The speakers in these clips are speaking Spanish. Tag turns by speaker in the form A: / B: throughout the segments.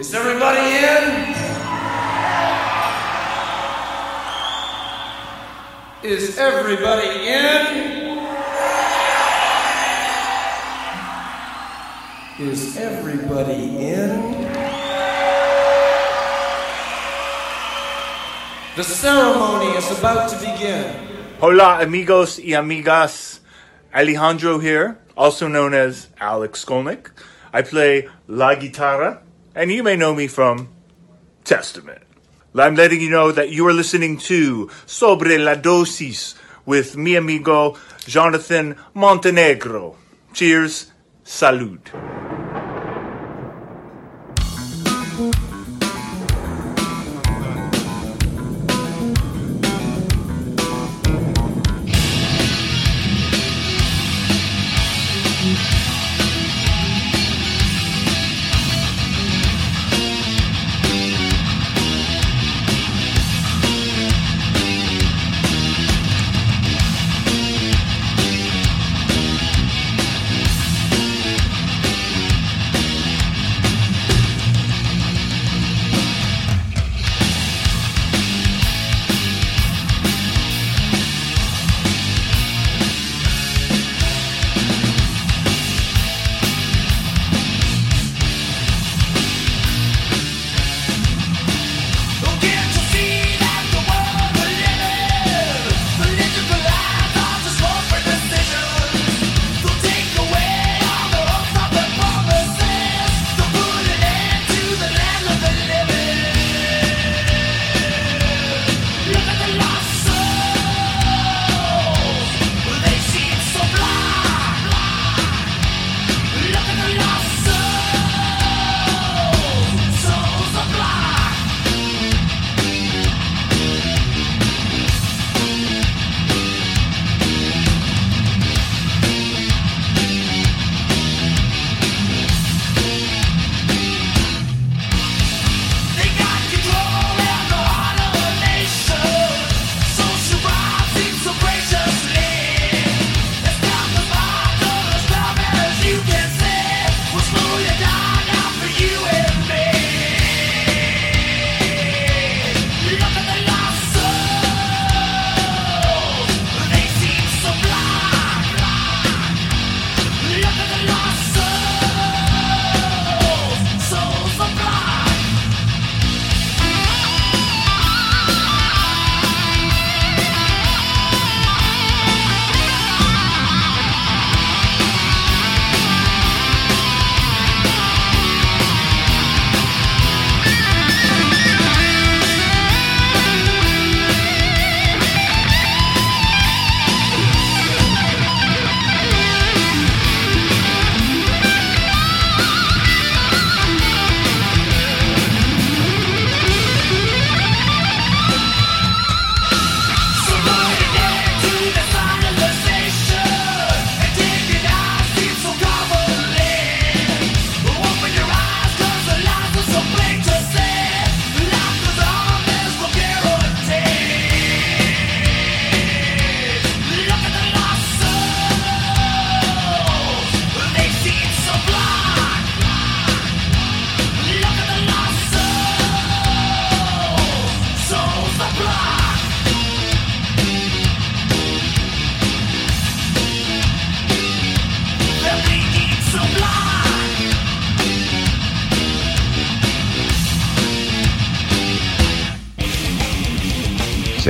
A: Is everybody in? Is everybody in? Is everybody in? The ceremony is about to begin.
B: Hola, amigos y amigas. Alejandro here, also known as Alex Skolnick. I play la guitarra, and you may know me from Testament. I'm letting you know that you are listening to Sobre la Dosis with mi amigo Jonathan Montenegro. Cheers, salud.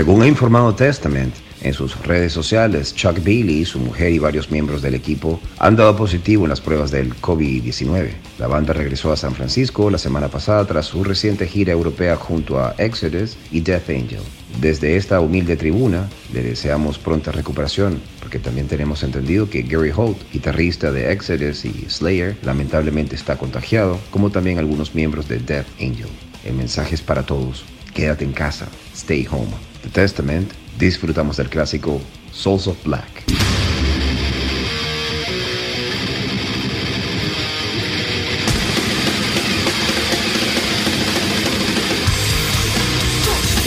C: Según ha informado Testament en sus redes sociales, Chuck Bailey, su mujer y varios miembros del equipo han dado positivo en las pruebas del COVID-19. La banda regresó a San Francisco la semana pasada tras su reciente gira europea junto a Exodus y Death Angel. Desde esta humilde tribuna le deseamos pronta recuperación, porque también tenemos entendido que Gary Holt, guitarrista de Exodus y Slayer, lamentablemente está contagiado, como también algunos miembros de Death Angel. El mensaje es para todos. Quédate en casa. Stay home. The Testament, disfrutamos del clásico Souls of Black.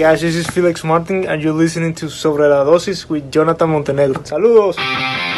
D: Guys, this is Felix Martin and you're listening to Sobre la Dosis with Jonathan Montenegro. Saludos.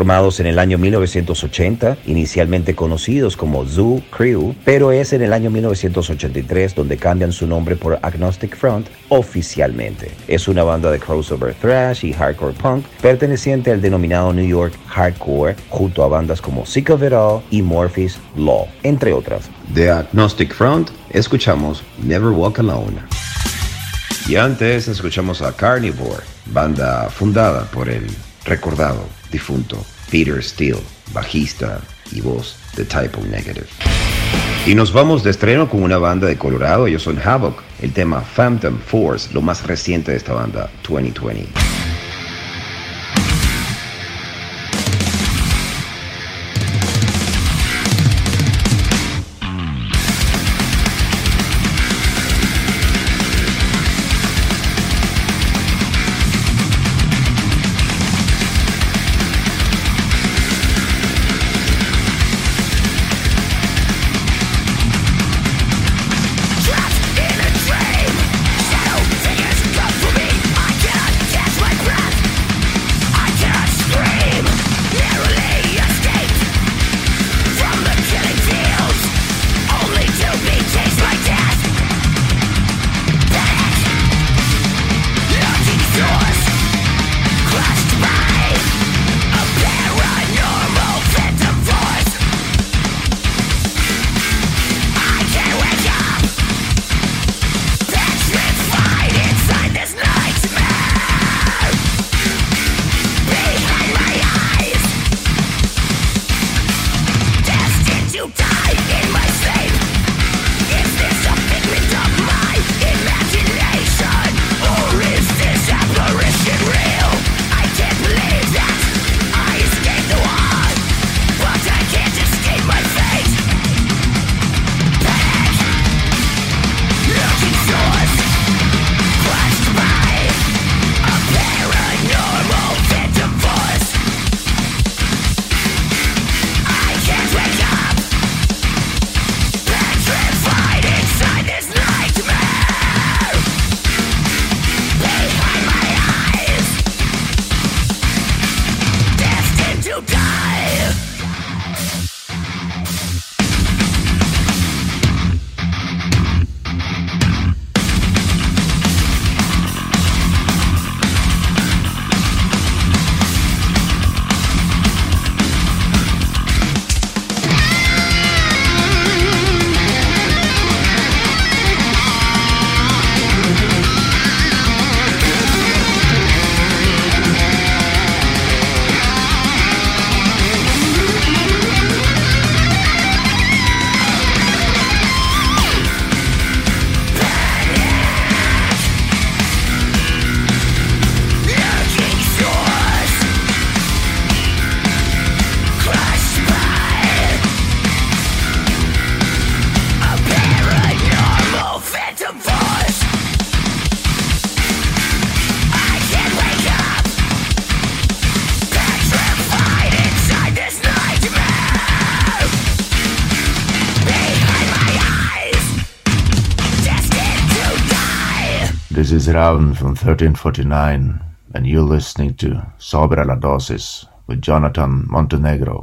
E: Formados en el año 1980, inicialmente conocidos como Zoo Crew, pero es en el año 1983 donde cambian su nombre por Agnostic Front oficialmente. Es una banda de crossover thrash y hardcore punk perteneciente al denominado New York Hardcore, junto a bandas como Sick of It All y Morphe's Law, entre otras. De Agnostic Front escuchamos Never Walk Alone. Y antes escuchamos a Carnivore, banda fundada por el recordado difunto Peter Steele, bajista y voz de Typo Negative. Y nos vamos de estreno con una banda de Colorado, ellos son Havoc, el tema Phantom Force, lo más reciente de esta banda, 2020.
B: Raven from 1349, and you're listening to Sobre la Dosis with Jonathan Montenegro.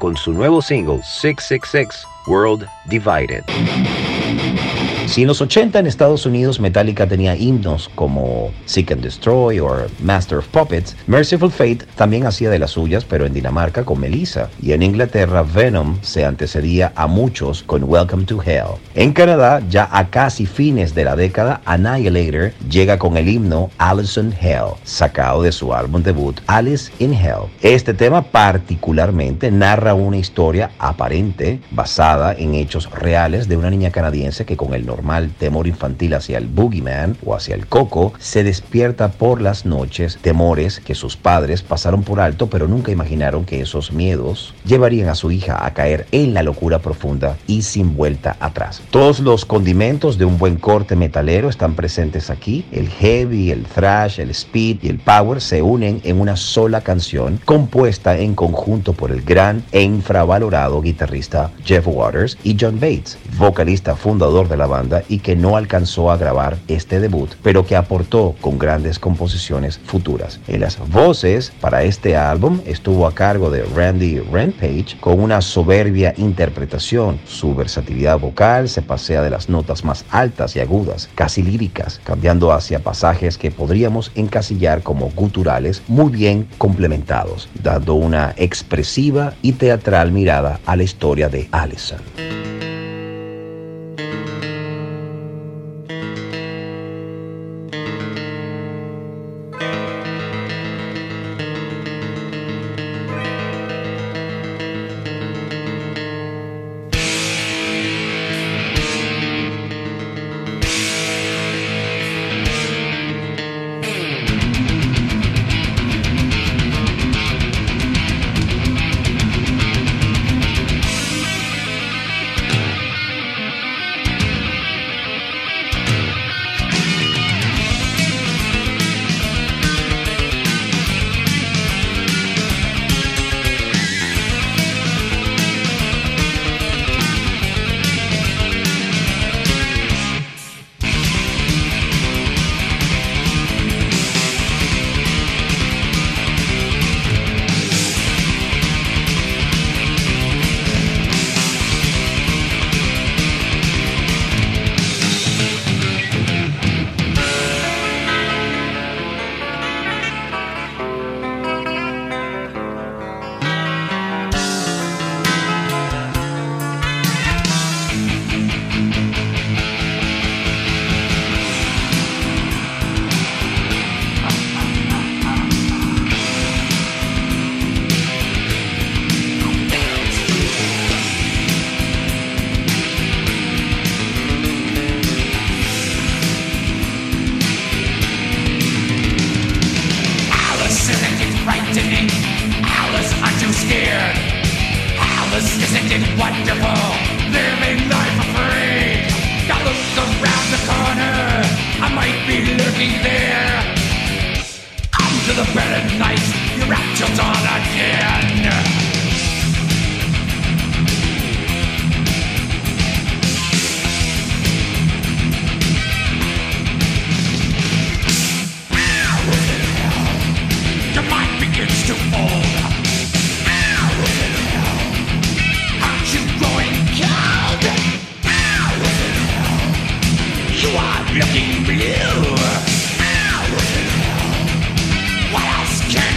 C: Con su nuevo single 666 World Divided. Si en los 80 en Estados Unidos Metallica tenía himnos como Seek and Destroy o Master of Puppets, Merciful Fate también hacía de las suyas, pero en Dinamarca con Melissa. Y en Inglaterra Venom se antecedía a muchos con Welcome to Hell. En Canadá, ya a casi fines de la década, Annihilator llega con el himno Alison Hell, sacado de su álbum debut Alice in Hell. Este tema particularmente narra una historia aparente basada en hechos reales de una niña canadiense que con el normal temor infantil hacia el boogeyman o hacia el coco, se despierta por las noches temores que sus padres pasaron por alto pero nunca imaginaron que esos miedos llevarían a su hija a caer en la locura profunda y sin vuelta atrás. Todos los condimentos de un buen corte metalero están presentes aquí. El heavy, el thrash, el speed y el power se unen en una sola canción compuesta en conjunto por el gran e infravalorado guitarrista Jeff Waters y John Bates, vocalista fundador de la banda y que no alcanzó a grabar este debut, pero que aportó con grandes composiciones futuras. En las voces para este álbum estuvo a cargo de Randy Rampage con una soberbia interpretación. Su versatilidad vocal se pasea de las notas más altas y agudas, casi líricas, cambiando hacia pasajes que podríamos encasillar como guturales muy bien complementados, dando una expresiva y teatral mirada a la historia de Allison.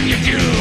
F: you
E: do.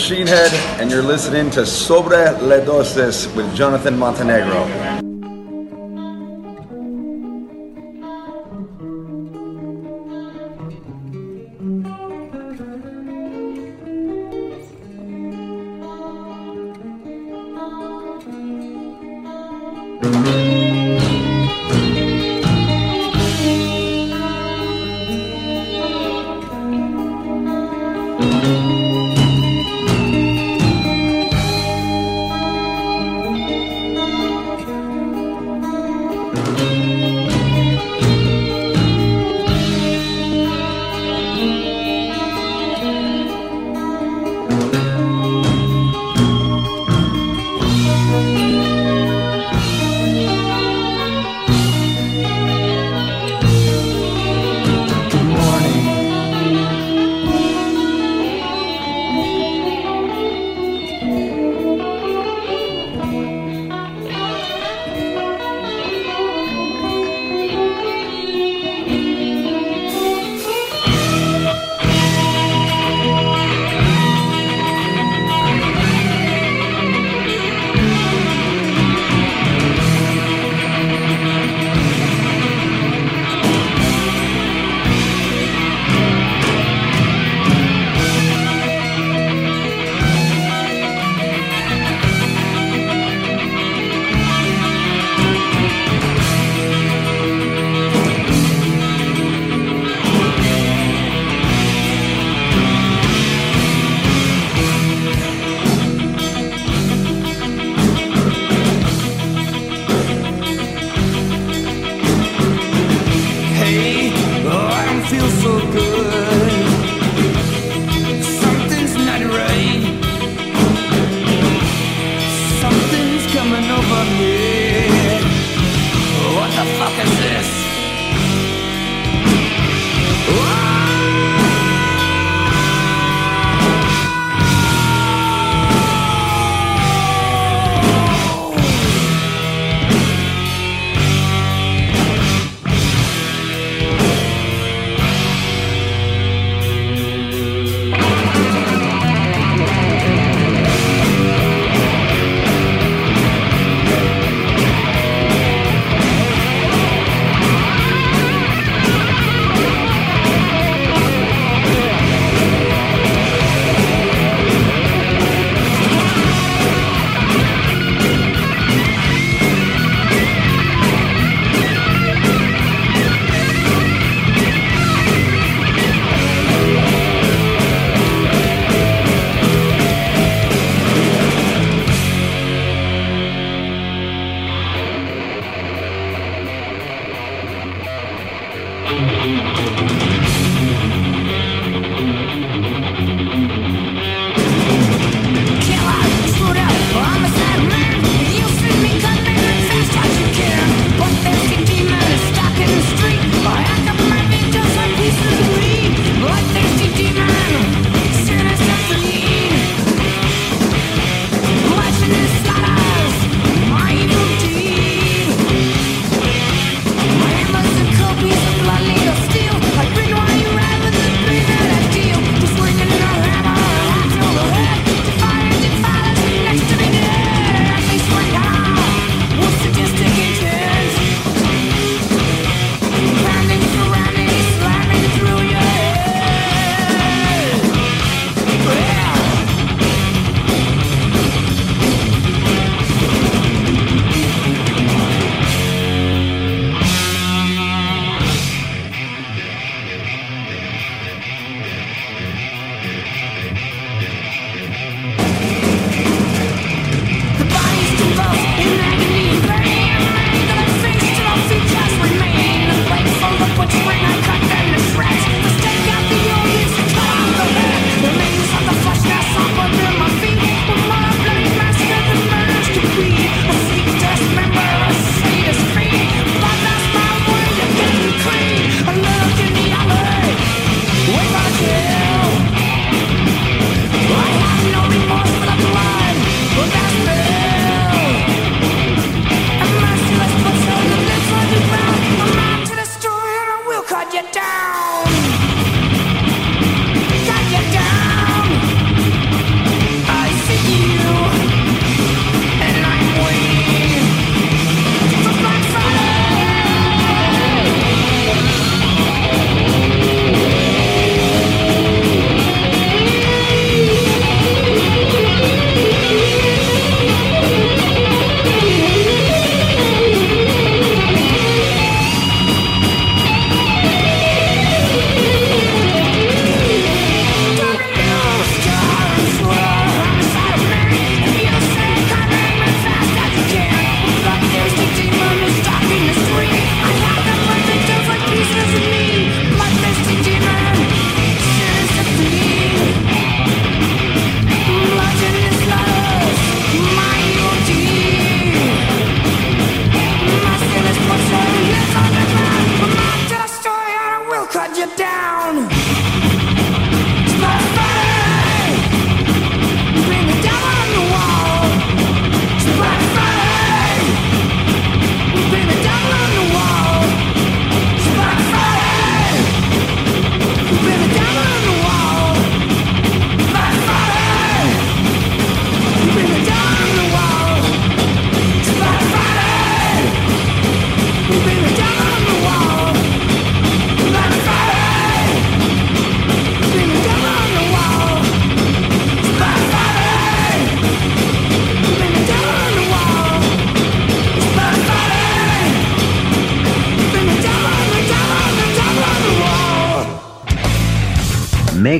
E: Machine Head, and you're listening to Sobre Le Doses with Jonathan Montenegro.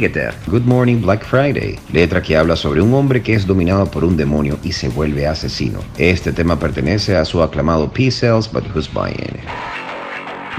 F: Good Morning
C: Black Friday, letra que habla sobre un hombre que es dominado por un demonio y se vuelve asesino. Este tema pertenece a su aclamado P-Cells, but who's buying?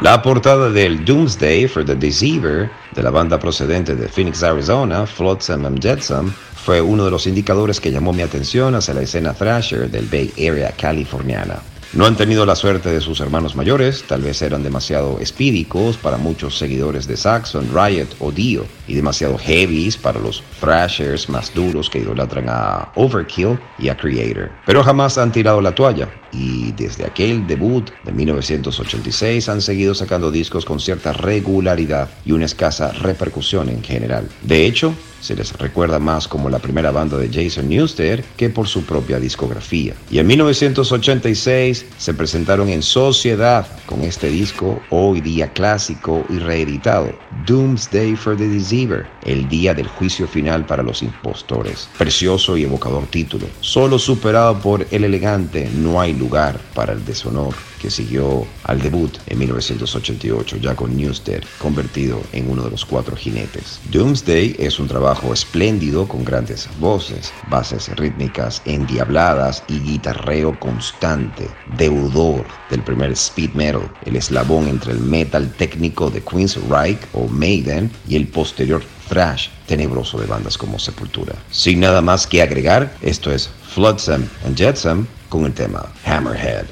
C: La portada del Doomsday for the Deceiver de la banda procedente de Phoenix, Arizona, Flotsam and Jetsam, fue uno de los indicadores que llamó mi atención hacia la escena thrasher del Bay Area californiana. No han tenido la suerte de sus hermanos mayores, tal vez eran demasiado espídicos para muchos seguidores de Saxon, Riot o Dio, y demasiado heavies para los thrashers más duros que idolatran a Overkill y a Creator. Pero jamás han tirado la toalla, y desde aquel debut de 1986 han seguido sacando discos con cierta regularidad y una escasa repercusión en general. De hecho, se les recuerda más como la primera banda de Jason Newsted que por su propia discografía. Y en 1986 se presentaron en sociedad con este disco hoy día clásico y reeditado, Doomsday for the Deceiver, el día del juicio final para los impostores. Precioso y evocador título, solo superado por el elegante No hay lugar para el deshonor que siguió al debut en 1988 ya con Newsted convertido en uno de los cuatro jinetes. Doomsday es un trabajo espléndido con grandes voces, bases rítmicas endiabladas y guitarreo constante, deudor del primer speed metal, el eslabón entre el metal técnico de Queen's Reich o Maiden y el posterior thrash tenebroso de bandas como Sepultura. Sin nada más que agregar, esto es Floodsome and Jetsam con el tema Hammerhead.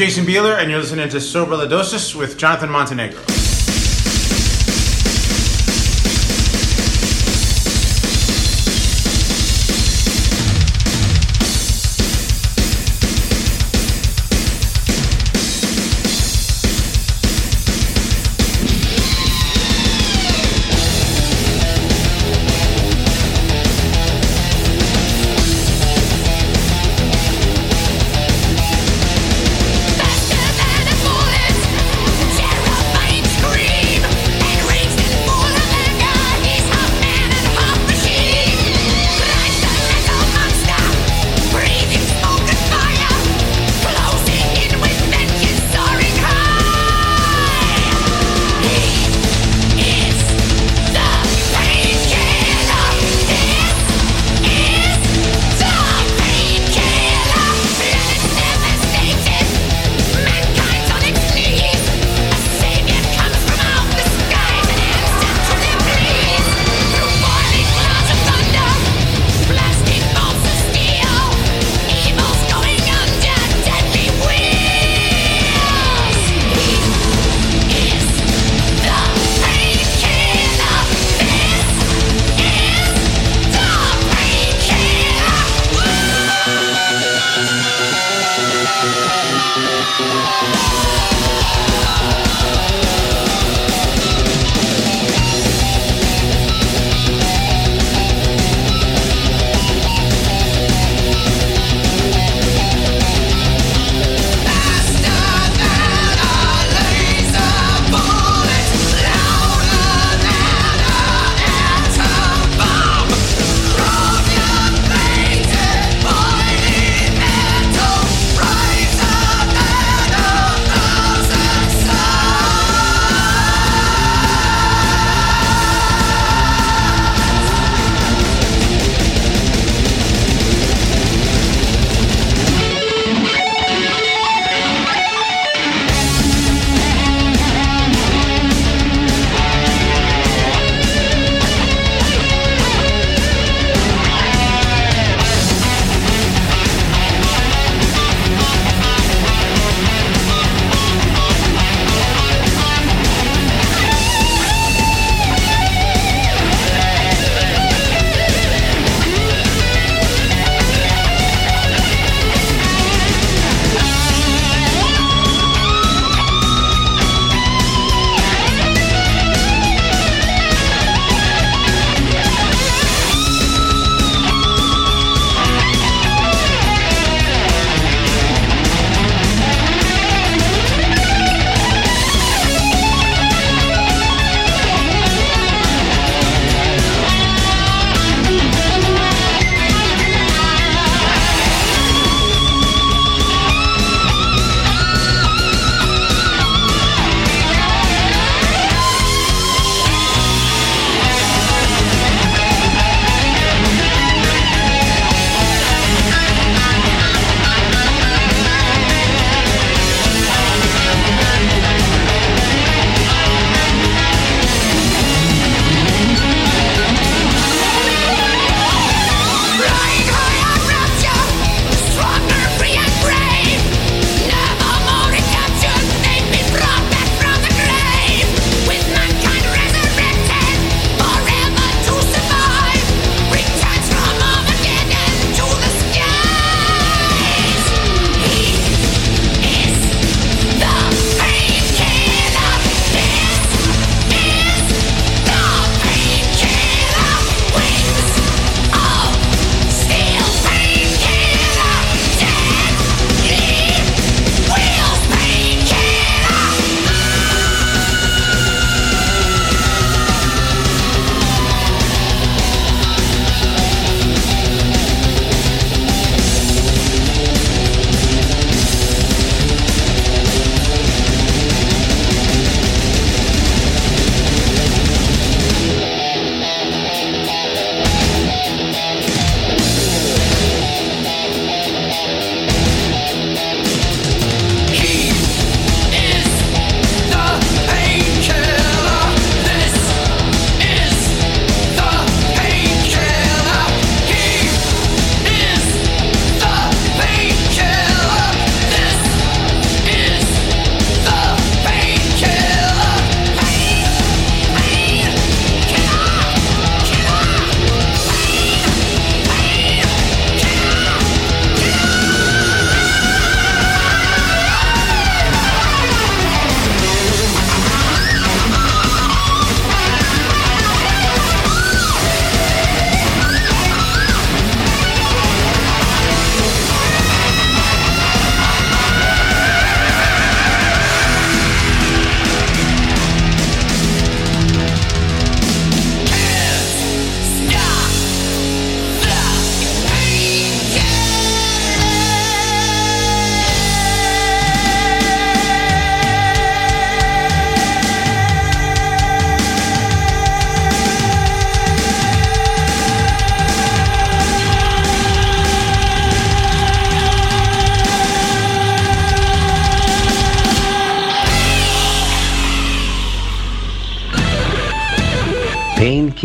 G: Jason Beeler, and you're listening to Sobre La Dosis with Jonathan Montenegro.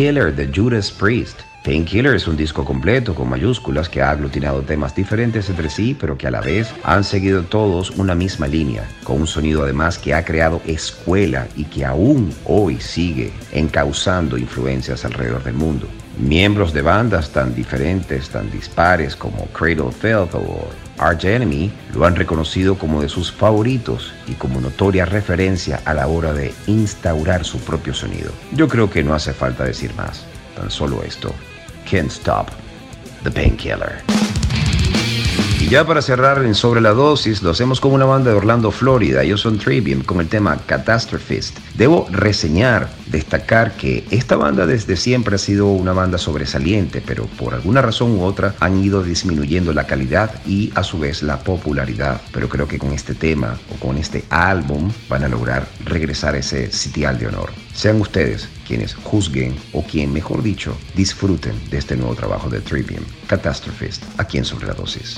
C: Painkiller de Judas Priest. Painkiller es un disco completo con mayúsculas que ha aglutinado temas diferentes entre sí, pero que a la vez han seguido todos una misma línea, con un sonido además que ha creado escuela y que aún hoy sigue encauzando influencias alrededor del mundo. Miembros de bandas tan diferentes, tan dispares como Cradle of Filth o Arch Enemy lo han reconocido como de sus favoritos y como notoria referencia a la hora de instaurar su propio sonido. Yo creo que no hace falta decir más, tan solo esto. Can't Stop the Painkiller. Y ya para cerrar en Sobre la Dosis, lo hacemos con una banda de Orlando, Florida. Ellos son Trivium con el tema Catastrophist. Debo reseñar, destacar que esta banda desde siempre ha sido una banda sobresaliente, pero por alguna razón u otra han ido disminuyendo la calidad y a su vez la popularidad. Pero creo que con este tema o con este álbum van a lograr regresar a ese sitial de honor. Sean ustedes quienes juzguen o quien, mejor dicho, disfruten de este nuevo trabajo de Trivium, Catastrophist, aquí en Sobre la Dosis.